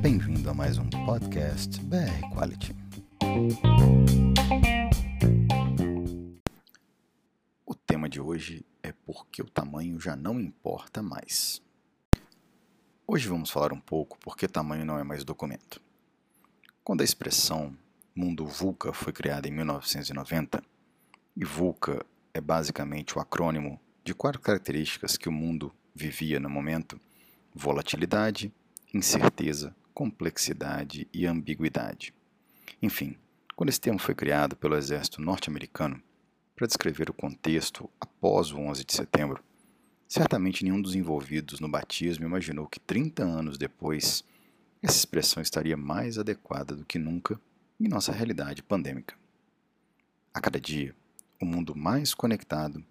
Bem-vindo a mais um podcast BR Quality. O tema de hoje é porque o tamanho já não importa mais. Hoje vamos falar um pouco porque tamanho não é mais documento. Quando a expressão mundo VUCA foi criada em 1990, e VUCA é basicamente o acrônimo de quatro características que o mundo vivia no momento: volatilidade, incerteza, complexidade e ambiguidade. Enfim, quando esse termo foi criado pelo exército norte-americano para descrever o contexto após o 11 de setembro, certamente nenhum dos envolvidos no batismo imaginou que 30 anos depois essa expressão estaria mais adequada do que nunca em nossa realidade pandêmica. A cada dia, o mundo mais conectado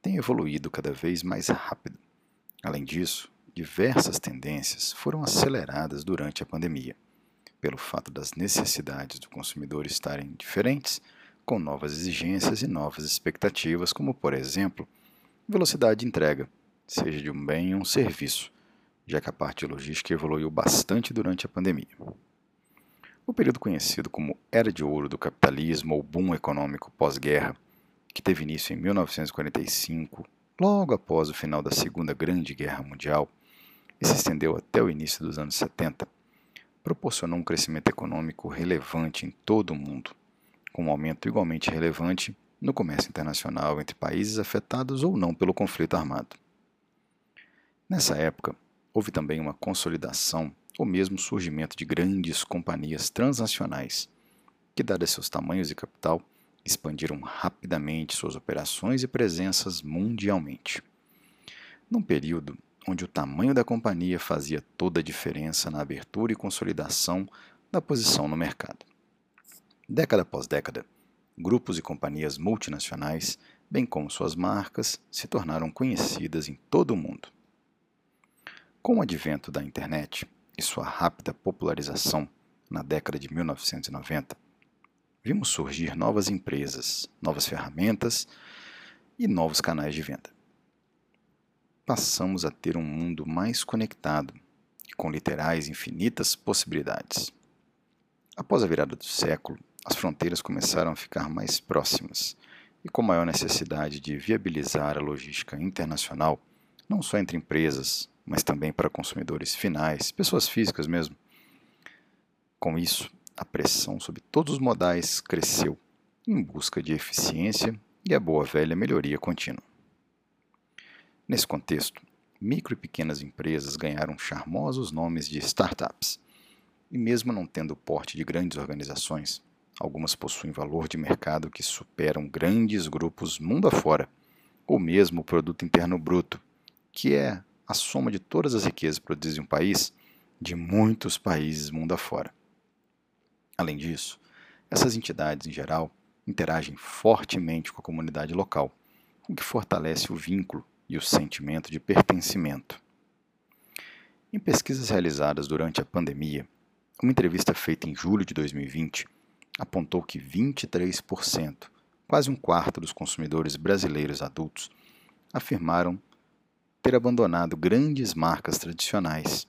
tem evoluído cada vez mais rápido. Além disso, diversas tendências foram aceleradas durante a pandemia, pelo fato das necessidades do consumidor estarem diferentes, com novas exigências e novas expectativas, como, por exemplo, velocidade de entrega, seja de um bem ou um serviço, já que a parte logística evoluiu bastante durante a pandemia. O período conhecido como Era de Ouro do Capitalismo ou Boom Econômico pós-guerra, que teve início em 1945, logo após o final da Segunda Grande Guerra Mundial, e se estendeu até o início dos anos 70, proporcionou um crescimento econômico relevante em todo o mundo, com um aumento igualmente relevante no comércio internacional entre países afetados ou não pelo conflito armado. Nessa época, houve também uma consolidação ou mesmo surgimento de grandes companhias transnacionais, que, dadas seus tamanhos e capital, expandiram rapidamente suas operações e presenças mundialmente. Num período onde o tamanho da companhia fazia toda a diferença na abertura e consolidação da posição no mercado. Década após década, grupos e companhias multinacionais, bem como suas marcas, se tornaram conhecidas em todo o mundo. Com o advento da internet, e sua rápida popularização na década de 1990, vimos surgir novas empresas, novas ferramentas e novos canais de venda. Passamos a ter um mundo mais conectado e com literais infinitas possibilidades. Após a virada do século, as fronteiras começaram a ficar mais próximas e com maior necessidade de viabilizar a logística internacional, não só entre empresas, mas também para consumidores finais, pessoas físicas mesmo. Com isso, a pressão sobre todos os modais cresceu em busca de eficiência e a boa velha melhoria contínua. Nesse contexto, micro e pequenas empresas ganharam charmosos nomes de startups. E mesmo não tendo o porte de grandes organizações, algumas possuem valor de mercado que superam grandes grupos mundo afora, ou mesmo o produto interno bruto, que é a soma de todas as riquezas produzidas em um país de muitos países mundo afora. Além disso, essas entidades, em geral, interagem fortemente com a comunidade local, o que fortalece o vínculo e o sentimento de pertencimento. Em pesquisas realizadas durante a pandemia, uma entrevista feita em julho de 2020 apontou que 23%, quase um quarto dos consumidores brasileiros adultos, afirmaram ter abandonado grandes marcas tradicionais,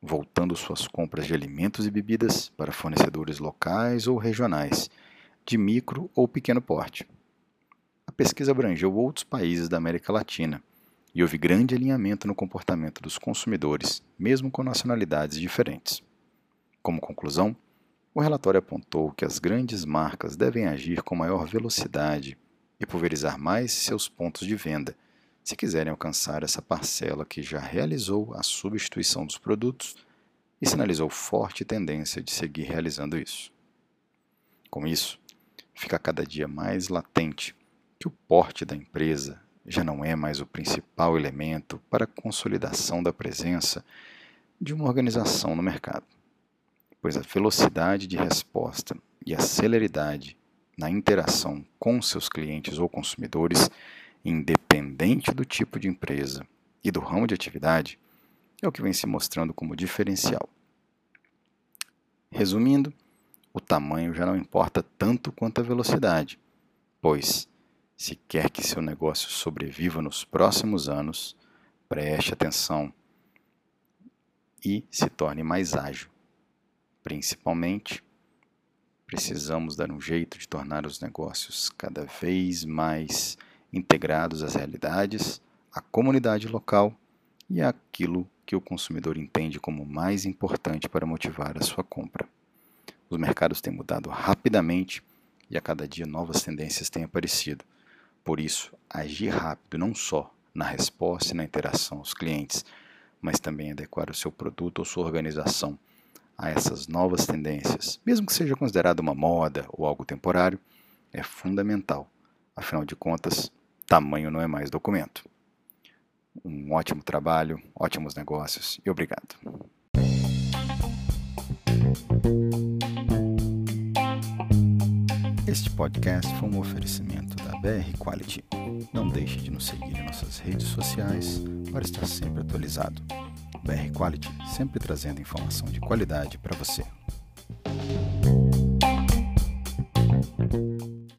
voltando suas compras de alimentos e bebidas para fornecedores locais ou regionais, de micro ou pequeno porte. A pesquisa abrangeu outros países da América Latina e houve grande alinhamento no comportamento dos consumidores, mesmo com nacionalidades diferentes. Como conclusão, o relatório apontou que as grandes marcas devem agir com maior velocidade e pulverizar mais seus pontos de venda se quiserem alcançar essa parcela que já realizou a substituição dos produtos e sinalizou forte tendência de seguir realizando isso. Com isso, fica cada dia mais latente que o porte da empresa já não é mais o principal elemento para a consolidação da presença de uma organização no mercado, pois a velocidade de resposta e a celeridade na interação com seus clientes ou consumidores independente do tipo de empresa e do ramo de atividade, é o que vem se mostrando como diferencial. Resumindo, o tamanho já não importa tanto quanto a velocidade, pois, se quer que seu negócio sobreviva nos próximos anos, preste atenção, e se torne mais ágil. Principalmente, precisamos dar um jeito de tornar os negócios cada vez mais integrados às realidades, à comunidade local e àquilo que o consumidor entende como mais importante para motivar a sua compra. Os mercados têm mudado rapidamente e a cada dia novas tendências têm aparecido. Por isso, agir rápido não só na resposta e na interação aos clientes, mas também adequar o seu produto ou sua organização a essas novas tendências, mesmo que seja considerado uma moda ou algo temporário, é fundamental. Afinal de contas, tamanho não é mais documento. Um ótimo trabalho, ótimos negócios e obrigado. Este podcast foi um oferecimento da BR Quality. Não deixe de nos seguir em nossas redes sociais para estar sempre atualizado. BR Quality, sempre trazendo informação de qualidade para você.